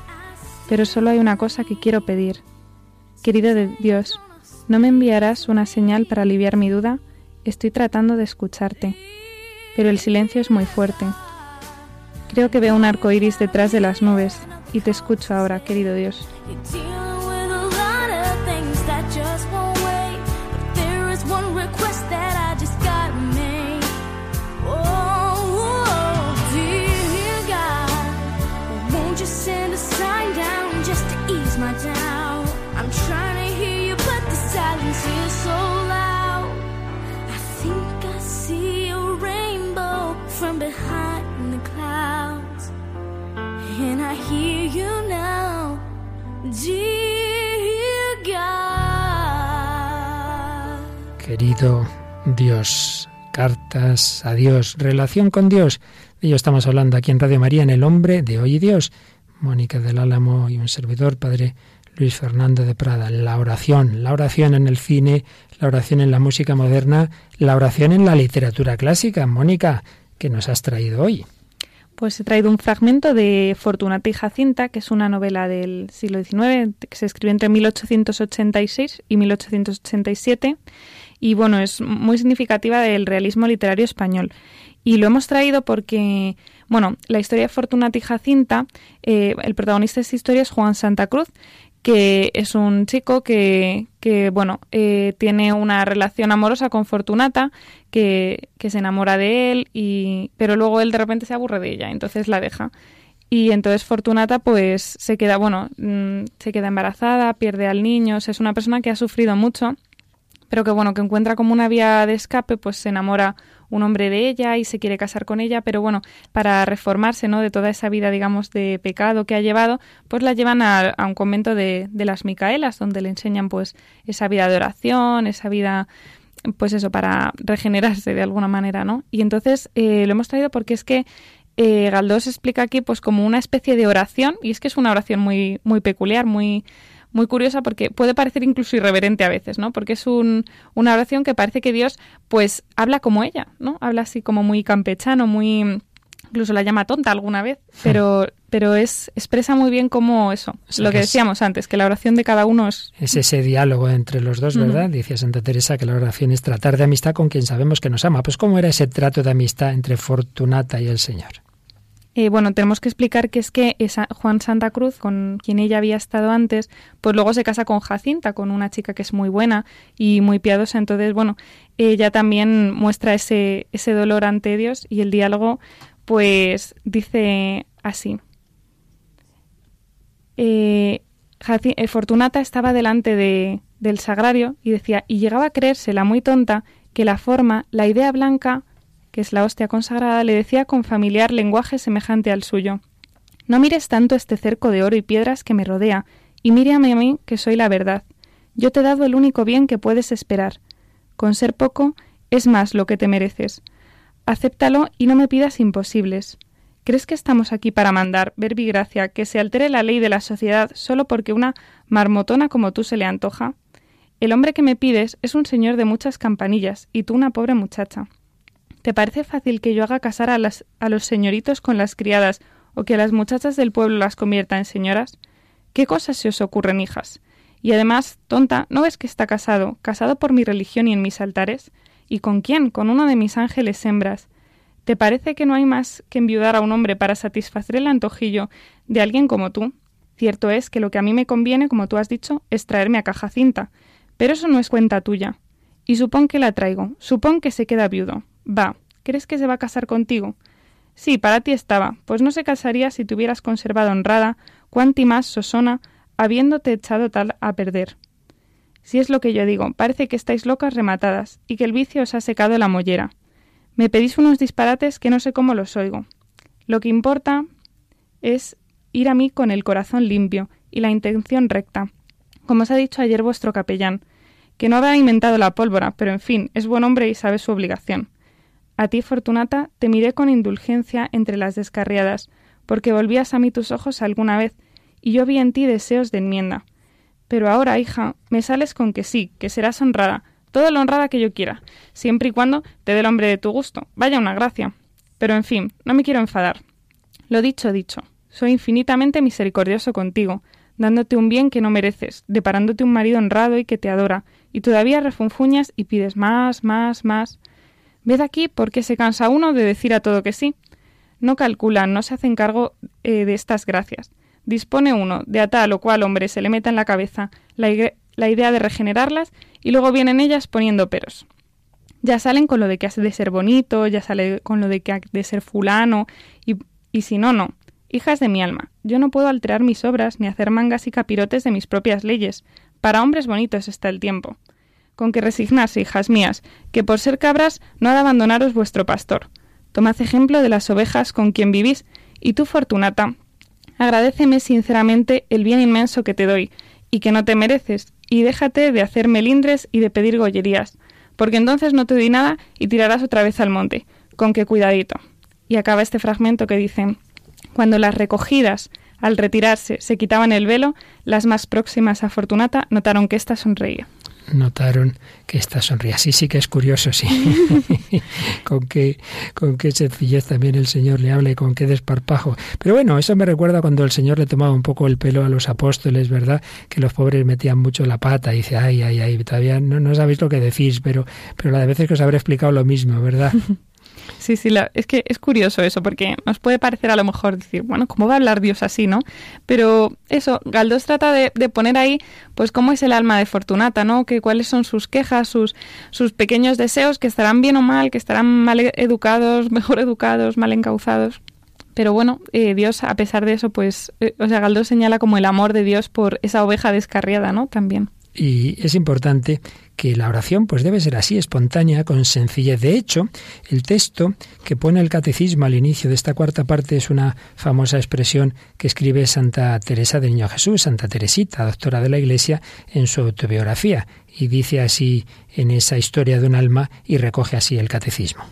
pero solo hay una cosa que quiero pedir. Querido Dios, ¿no me enviarás una señal para aliviar mi duda? Estoy tratando de escucharte, pero el silencio es muy fuerte. Creo que veo un arco iris detrás de las nubes y te escucho ahora, querido Dios. Dealing with a lot of things that just Dios, cartas a Dios, relación con Dios. De ello estamos hablando aquí en Radio María, en El Hombre de Hoy y Dios. Mónica del Álamo y un servidor, Padre Luis Fernando de Prada. La oración, la oración en el cine, la oración en la música moderna, la oración en la literatura clásica. Mónica, ¿qué nos has traído hoy? Pues he traído un fragmento de Fortunata y Jacinta, que es una novela del siglo XIX que se escribió entre 1886 y 1887 y bueno, es muy significativa del realismo literario español. Y lo hemos traído porque, bueno, la historia de Fortunata y Jacinta, eh, el protagonista de esta historia es Juan Santa Cruz, que es un chico que, que bueno, eh, tiene una relación amorosa con Fortunata, que, que se enamora de él, y, pero luego él de repente se aburre de ella, entonces la deja. Y entonces Fortunata pues se queda, bueno, mm, se queda embarazada, pierde al niño, o es una persona que ha sufrido mucho, pero que bueno, que encuentra como una vía de escape, pues se enamora un hombre de ella y se quiere casar con ella, pero bueno, para reformarse, ¿no? De toda esa vida, digamos, de pecado que ha llevado, pues la llevan a, un convento de, de las Micaelas, donde le enseñan pues esa vida de oración, esa vida pues eso, para regenerarse de alguna manera, ¿no? Y entonces eh, lo hemos traído porque es que eh, Galdós explica aquí pues como una especie de oración, y es que es una oración muy, muy peculiar, muy, muy curiosa porque puede parecer incluso irreverente a veces, ¿no? Porque es un, una oración que parece que Dios pues habla como ella, ¿no? Habla así como muy campechano, muy incluso la llama tonta alguna vez, pero pero es expresa muy bien cómo eso, O sea, lo que que es- decíamos antes, que la oración de cada uno es Es ese diálogo entre los dos, ¿verdad? Decía Santa Teresa que la oración es tratar de amistad con quien sabemos que nos ama. Pues ¿cómo era ese trato de amistad entre Fortunata y el Señor? Eh, bueno, tenemos que explicar que es que esa Juan Santa Cruz, con quien ella había estado antes, pues luego se casa con Jacinta, con una chica que es muy buena y muy piadosa. Entonces, bueno, ella también muestra ese, ese dolor ante Dios y el diálogo, pues dice así. Eh, eh, Fortunata estaba delante de, del sagrario y decía, y llegaba a creérsela muy tonta que la forma, la idea blanca, que es la hostia consagrada, le decía con familiar lenguaje semejante al suyo. No mires tanto este cerco de oro y piedras que me rodea, y mírame a mí que soy la verdad. Yo te he dado el único bien que puedes esperar. Con ser poco, es más lo que te mereces. Acéptalo y no me pidas imposibles. ¿Crees que estamos aquí para mandar, verbigracia, que se altere la ley de la sociedad solo porque una marmotona como tú se le antoja? El hombre que me pides es un señor de muchas campanillas y tú una pobre muchacha. ¿Te parece fácil que yo haga casar a, a los señoritos con las criadas o que las muchachas del pueblo las convierta en señoras? ¿Qué cosas se os ocurren, hijas? Y además, tonta, ¿no ves que está casado, casado por mi religión y en mis altares? ¿Y con quién? Con uno de mis ángeles hembras. ¿Te parece que no hay más que enviudar a un hombre para satisfacer el antojillo de alguien como tú? Cierto es que lo que a mí me conviene, como tú has dicho, es traerme a caja cinta, pero eso no es cuenta tuya. Y supón que la traigo, supón que se queda viudo. Va, ¿crees que se va a casar contigo? Sí, para ti estaba, pues no se casaría si te hubieras conservado honrada, cuanti más sosona, habiéndote echado tal a perder. Si es lo que yo digo, parece que estáis locas rematadas, y que el vicio os ha secado la mollera. Me pedís unos disparates que no sé cómo los oigo. Lo que importa es ir a mí con el corazón limpio y la intención recta, como os ha dicho ayer vuestro capellán, que no habrá inventado la pólvora, pero en fin, es buen hombre y sabe su obligación. A ti, Fortunata, te miré con indulgencia entre las descarriadas, porque volvías a mí tus ojos alguna vez, y yo vi en ti deseos de enmienda. Pero ahora, hija, me sales con que sí, que serás honrada, toda la honrada que yo quiera, siempre y cuando te dé el hombre de tu gusto. Vaya una gracia. Pero en fin, no me quiero enfadar. Lo dicho, dicho. Soy infinitamente misericordioso contigo, dándote un bien que no mereces, deparándote un marido honrado y que te adora, y todavía refunfuñas y pides más, más, más. Ved aquí por qué se cansa uno de decir a todo que sí. No calculan, no se hacen cargo eh, de estas gracias. Dispone uno de a tal o cual hombre se le meta en la cabeza la, ide- la idea de regenerarlas y luego vienen ellas poniendo peros. Ya salen con lo de que has de ser bonito, ya sale con lo de que has de ser fulano, y, y si no, no. Hijas de mi alma, yo no puedo alterar mis obras ni hacer mangas y capirotes de mis propias leyes. Para hombres bonitos está el tiempo. Con que resignarse, hijas mías, que por ser cabras no ha de abandonaros vuestro pastor. Tomad ejemplo de las ovejas con quien vivís, y tú, Fortunata, agradéceme sinceramente el bien inmenso que te doy, y que no te mereces, y déjate de hacer melindres y de pedir gollerías, porque entonces no te doy nada y tirarás otra vez al monte, con que cuidadito. Y acaba este fragmento que dice, cuando las recogidas, al retirarse, se quitaban el velo, las más próximas a Fortunata notaron que ésta sonreía. Notaron que esta sonría. Sí, sí que es curioso, sí. con qué, con qué sencillez también el Señor le habla y con qué desparpajo. Pero bueno, eso me recuerda cuando el Señor le tomaba un poco el pelo a los apóstoles, ¿verdad? Que los pobres metían mucho la pata y dice, ay, ay, ay, todavía no, no sabéis lo que decís, pero, pero la de veces que os habré explicado lo mismo, ¿verdad? Sí, sí, la- es que es curioso eso, porque nos puede parecer a lo mejor decir, bueno, ¿cómo va a hablar Dios así, no? Pero eso, Galdós trata de, poner ahí, pues, cómo es el alma de Fortunata, ¿no? Que cuáles son sus quejas, sus, sus pequeños deseos, que estarán bien o mal, que estarán mal educados, mejor educados, mal encauzados. Pero bueno, eh, Dios, a pesar de eso, pues, eh, o sea, Galdós señala como el amor de Dios por esa oveja descarriada, ¿no? También. Y es importante que la oración pues debe ser así, espontánea, con sencillez. De hecho, el texto que pone el catecismo al inicio de esta cuarta parte es una famosa expresión que escribe Santa Teresa del Niño Jesús, Santa Teresita, doctora de la Iglesia, en su autobiografía. Y dice así en esa historia de un alma y recoge así el catecismo.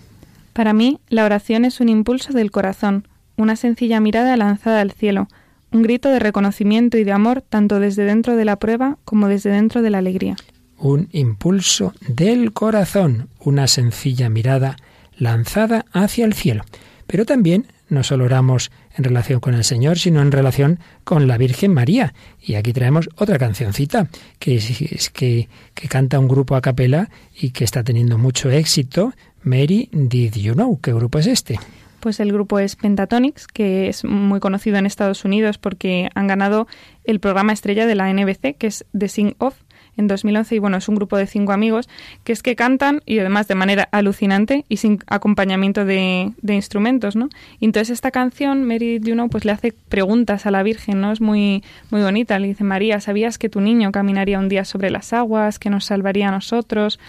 Para mí, la oración es un impulso del corazón, una sencilla mirada lanzada al cielo, un grito de reconocimiento y de amor tanto desde dentro de la prueba como desde dentro de la alegría. un impulso del corazón, una sencilla mirada lanzada hacia el cielo. Pero también no solo oramos en relación con el Señor, sino en relación con la Virgen María. Y aquí traemos otra cancioncita que, es- que, que canta un grupo a capela y que está teniendo mucho éxito. Mary, did you know? ¿Qué grupo es este? Pues el grupo es Pentatonix, que es muy conocido en Estados Unidos porque han ganado el programa estrella de la NBC, que es The Sing Off, en 2011. Y bueno, es un grupo de cinco amigos que es que cantan y además de manera alucinante y sin acompañamiento de, de instrumentos, ¿no? Y entonces esta canción, Mary You Know, pues le hace preguntas a la Virgen, ¿no? Es muy, muy bonita. Le dice, María, ¿sabías que tu niño caminaría un día sobre las aguas, que nos salvaría a nosotros?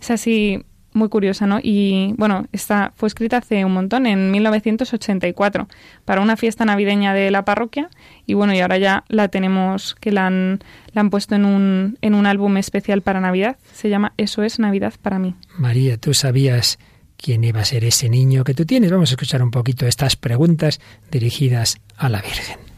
Es así muy curiosa, ¿no? Y bueno, esta fue escrita hace un montón, en 1984, para una fiesta navideña de la parroquia. Y bueno, y ahora ya la tenemos, que la han, la han puesto en un, en un álbum especial para Navidad. Se llama Eso es Navidad para mí. María, ¿tú sabías quién iba a ser ese niño que tú tienes? Vamos a escuchar un poquito estas preguntas dirigidas a la Virgen.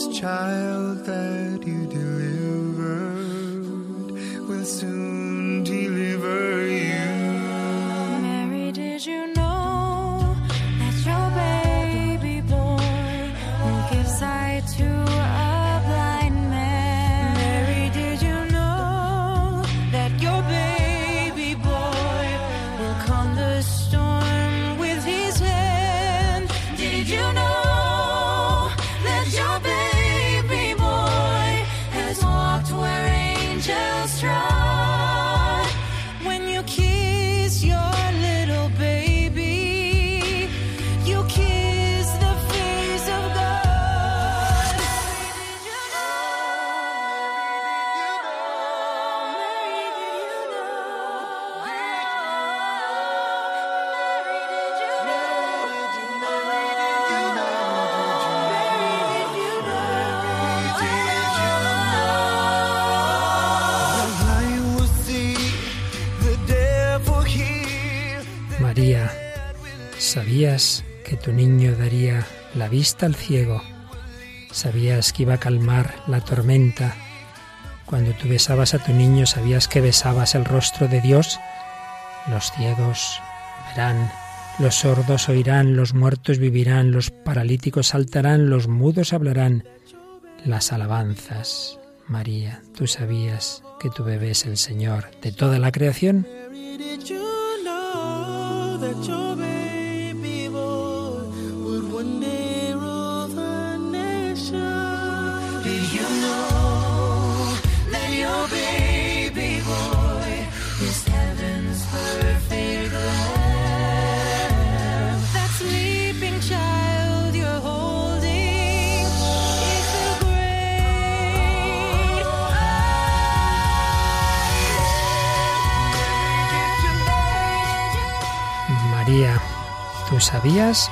This child that you delivered will soon tu niño daría la vista al ciego? ¿Sabías que iba a calmar la tormenta? Cuando tú besabas a tu niño, ¿sabías que besabas el rostro de Dios? Los ciegos verán, los sordos oirán, los muertos vivirán, los paralíticos saltarán, los mudos hablarán. Las alabanzas. María, ¿tú sabías que tu bebé es el Señor de toda la creación? ¿Tú sabías?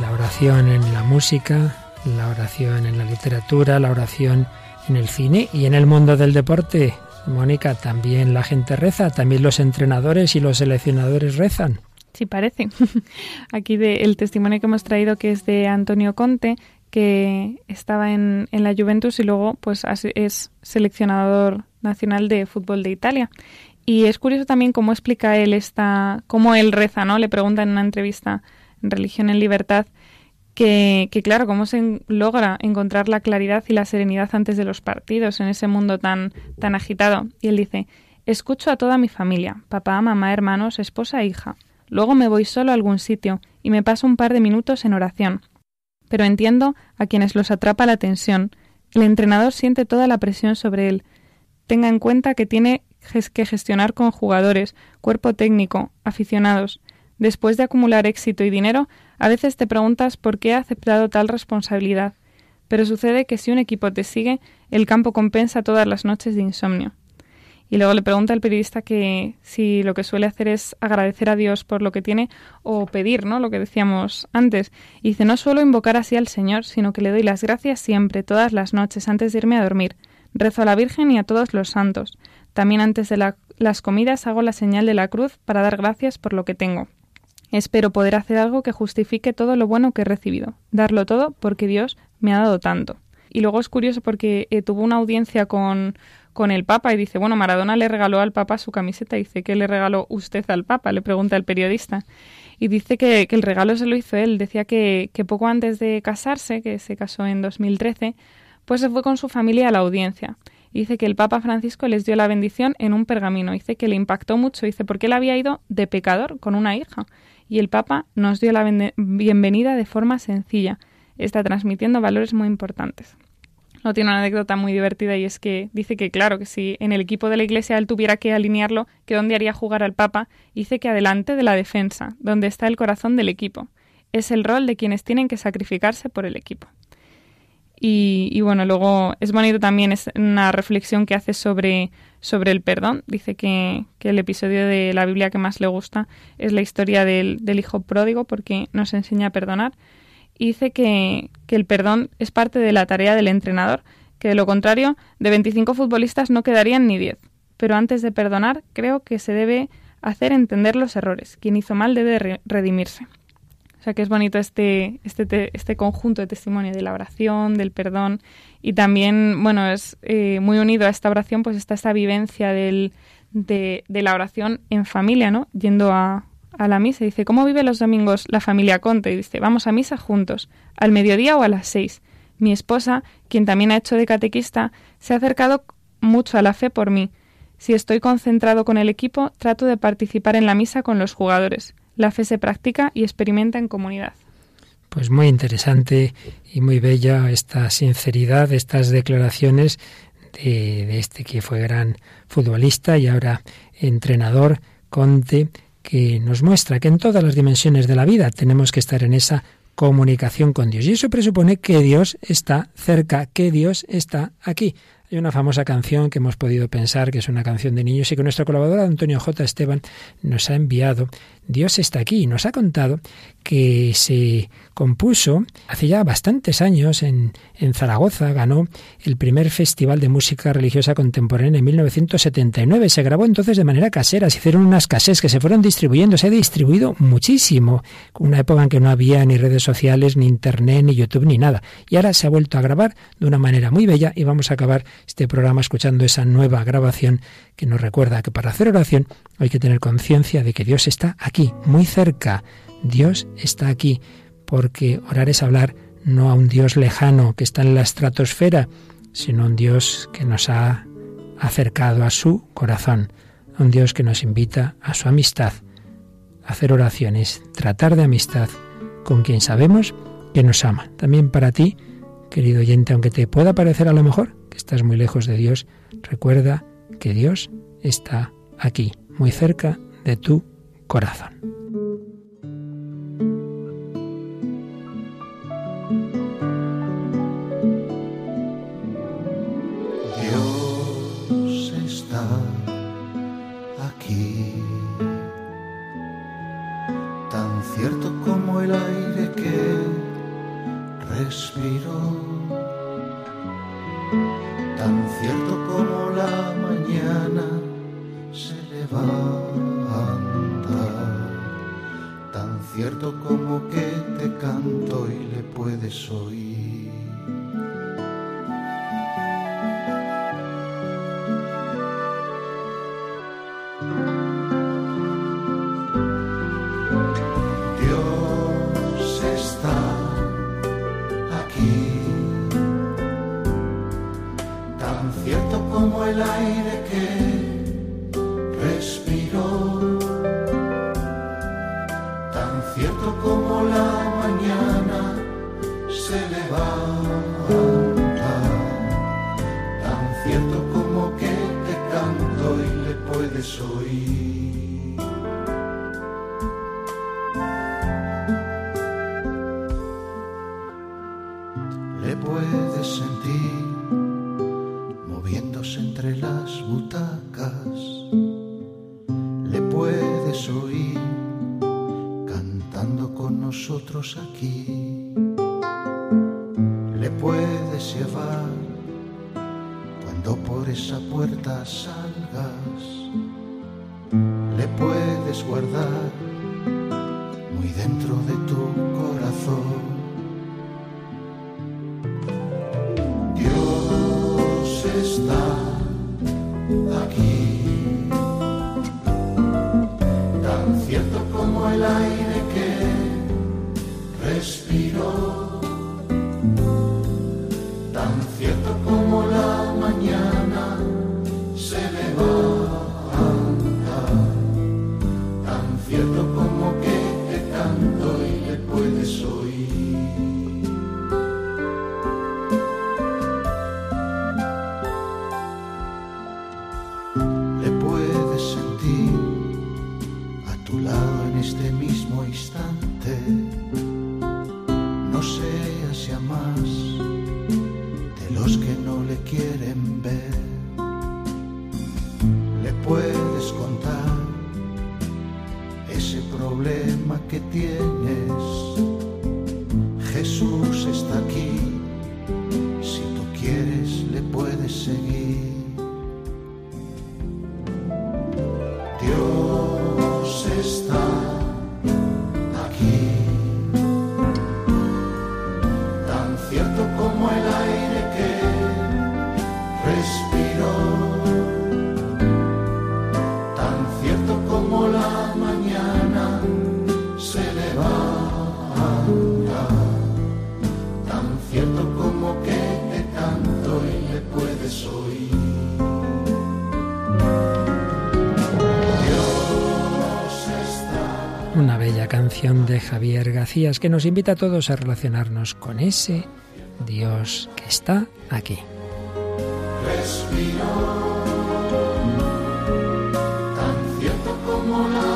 La oración en la música, la oración en la literatura, la oración en el cine y en el mundo del deporte. Mónica, también la gente reza, también los entrenadores y los seleccionadores rezan. Sí, parece. Aquí el testimonio que hemos traído que es de Antonio Conte, que estaba en, en la Juventus y luego pues es seleccionador nacional de fútbol de Italia. Y es curioso también cómo explica él esta, cómo él reza, ¿no? Le preguntan en una entrevista en Religión en Libertad que, que claro, cómo se logra encontrar la claridad y la serenidad antes de los partidos en ese mundo tan, tan agitado. Y él dice, escucho a toda mi familia, papá, mamá, hermanos, esposa e hija. Luego me voy solo a algún sitio y me paso un par de minutos en oración. Pero entiendo a quienes los atrapa la tensión. El entrenador siente toda la presión sobre él. Tenga en cuenta que tiene que gestionar con jugadores, cuerpo técnico, aficionados. Después de acumular éxito y dinero, a veces te preguntas por qué ha aceptado tal responsabilidad. Pero sucede que si un equipo te sigue, el campo compensa todas las noches de insomnio. Y luego le pregunta al periodista que si lo que suele hacer es agradecer a Dios por lo que tiene o pedir, ¿no? Lo que decíamos antes. Y dice, no suelo invocar así al Señor, sino que le doy las gracias siempre, todas las noches, antes de irme a dormir. Rezo a la Virgen y a todos los santos. También antes de la- las comidas hago la señal de la cruz para dar gracias por lo que tengo. Espero poder hacer algo que justifique todo lo bueno que he recibido, darlo todo porque Dios me ha dado tanto. Y luego es curioso porque eh, tuvo una audiencia con, con el Papa y dice, bueno, Maradona le regaló al Papa su camiseta. Dice, ¿qué le regaló usted al Papa? Le pregunta el periodista. Y dice que, que el regalo se lo hizo él. Decía que, que poco antes de casarse, que se casó en 2013, pues se fue con su familia a la audiencia. Y dice que el Papa Francisco les dio la bendición en un pergamino. Dice que le impactó mucho. Dice, porque él había ido de pecador con una hija. Y el Papa nos dio la bienvenida de forma sencilla. Está transmitiendo valores muy importantes. No tiene una anécdota muy divertida y es que dice que claro, que si en el equipo de la iglesia él tuviera que alinearlo, que dónde haría jugar al Papa, dice que adelante de la defensa, donde está el corazón del equipo. Es el rol de quienes tienen que sacrificarse por el equipo. Y, y bueno, luego es bonito también es una reflexión que hace sobre, sobre el perdón. Dice que, que el episodio de la Biblia que más le gusta es la historia del, del hijo pródigo porque nos enseña a perdonar. Y dice que, que el perdón es parte de la tarea del entrenador, que de lo contrario, de 25 futbolistas no quedarían ni 10. Pero antes de perdonar, creo que se debe hacer entender los errores. Quien hizo mal debe re- redimirse. O sea que es bonito este, este, te- este conjunto de testimonio de la oración, del perdón y también, bueno, es eh, muy unido a esta oración, pues está esta vivencia del, de, de la oración en familia, ¿no? Yendo a, a la misa. Dice, ¿cómo vive los domingos la familia Conte? Y dice, vamos a misa juntos, al mediodía o a las seis. Mi esposa, quien también ha hecho de catequista, se ha acercado mucho a la fe por mí. Si estoy concentrado con el equipo, trato de participar en la misa con los jugadores. La fe se practica y experimenta en comunidad. Pues muy interesante y muy bella esta sinceridad, estas declaraciones de, de este que fue gran futbolista y ahora entrenador, Conte, que nos muestra que en todas las dimensiones de la vida tenemos que estar en esa comunicación con Dios. Y eso presupone que Dios está cerca, que Dios está aquí. Hay una famosa canción que hemos podido pensar que es una canción de niños y que nuestro colaborador Antonio J. Esteban nos ha enviado. Dios está aquí y nos ha contado que se compuso hace ya bastantes años en, en Zaragoza, ganó el primer Festival de Música Religiosa Contemporánea en 1979. Se grabó entonces de manera casera, se hicieron unas cassettes que se fueron distribuyendo, se ha distribuido muchísimo, una época en que no había ni redes sociales, ni internet, ni YouTube, ni nada. Y ahora se ha vuelto a grabar de una manera muy bella y vamos a acabar este programa escuchando esa nueva grabación que nos recuerda que para hacer oración hay que tener conciencia de que Dios está aquí, aquí, muy cerca. Dios está aquí, porque orar es hablar no a un Dios lejano que está en la estratosfera, sino a un Dios que nos ha acercado a su corazón, a un Dios que nos invita a su amistad. Hacer oraciones, tratar de amistad con quien sabemos que nos ama. También para ti, querido oyente, aunque te pueda parecer a lo mejor que estás muy lejos de Dios, recuerda que Dios está aquí, muy cerca de tu corazón. canción de Javier García que nos invita a todos a relacionarnos con ese Dios que está aquí. Tan como.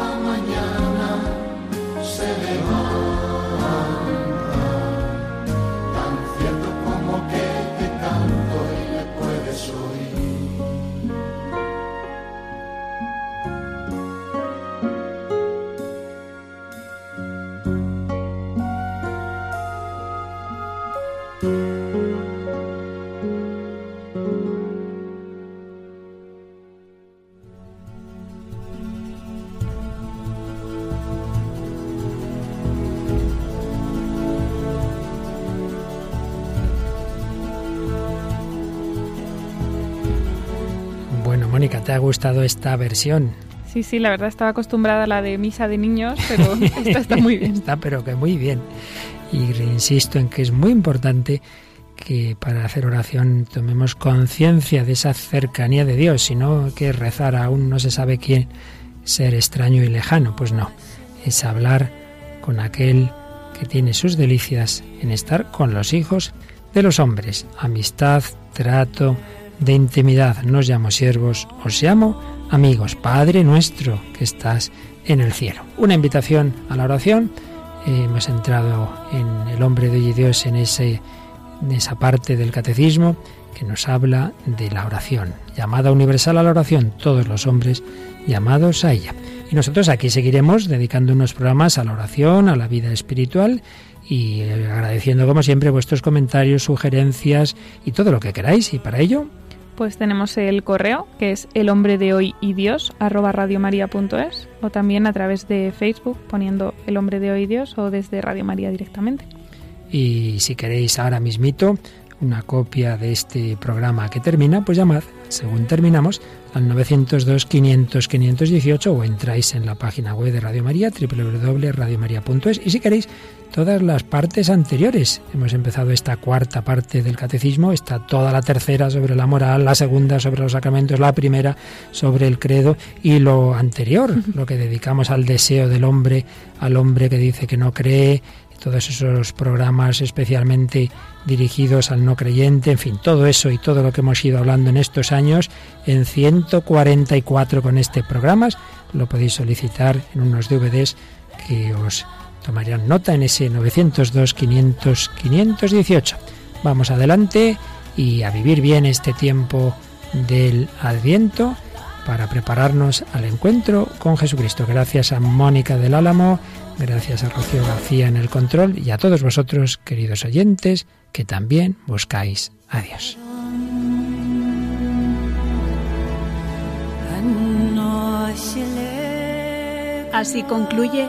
gustado esta versión. Sí, sí, la verdad estaba acostumbrada a la de misa de niños, pero está muy bien. está, pero que muy bien. Y insisto en que es muy importante que para hacer oración tomemos conciencia de esa cercanía de Dios, sino que rezar a un no se sabe quién, ser extraño y lejano, pues no, es hablar con aquel que tiene sus delicias en estar con los hijos de los hombres, amistad, trato, de intimidad. No os llamo siervos, os llamo amigos. Padre nuestro que estás en el cielo. Una invitación a la oración. Eh, hemos entrado en el hombre de Dios en, ese, en esa parte del catecismo que nos habla de la oración. Llamada universal a la oración, todos los hombres llamados a ella. Y nosotros aquí seguiremos dedicando unos programas a la oración, a la vida espiritual y agradeciendo como siempre vuestros comentarios, sugerencias y todo lo que queráis. Y para ello, Pues tenemos el correo, que es el hombre de hoy y Dios, arroba radiomaria.es, o también a través de Facebook poniendo el hombre de hoy y Dios o desde Radio María directamente. Y si queréis ahora mismito una copia de este programa que termina, pues llamad, según terminamos, al 902-500-518 o entráis en la página web de Radio María, www.radiomaria.es. Y si queréis, todas las partes anteriores. Hemos empezado esta cuarta parte del catecismo, está toda la tercera sobre la moral, la segunda sobre los sacramentos, la primera sobre el credo y lo anterior, lo que dedicamos al deseo del hombre, al hombre que dice que no cree, todos esos programas especialmente dirigidos al no creyente, en fin, todo eso y todo lo que hemos ido hablando en estos años, en 144 con este programas, lo podéis solicitar en unos DVDs que os tomarían nota en ese 902 500 518. Vamos adelante y a vivir bien este tiempo del Adviento para prepararnos al encuentro con Jesucristo. Gracias a Mónica del Álamo, gracias a Rocío García en el control y a todos vosotros, queridos oyentes, que también buscáis a Dios. Así concluye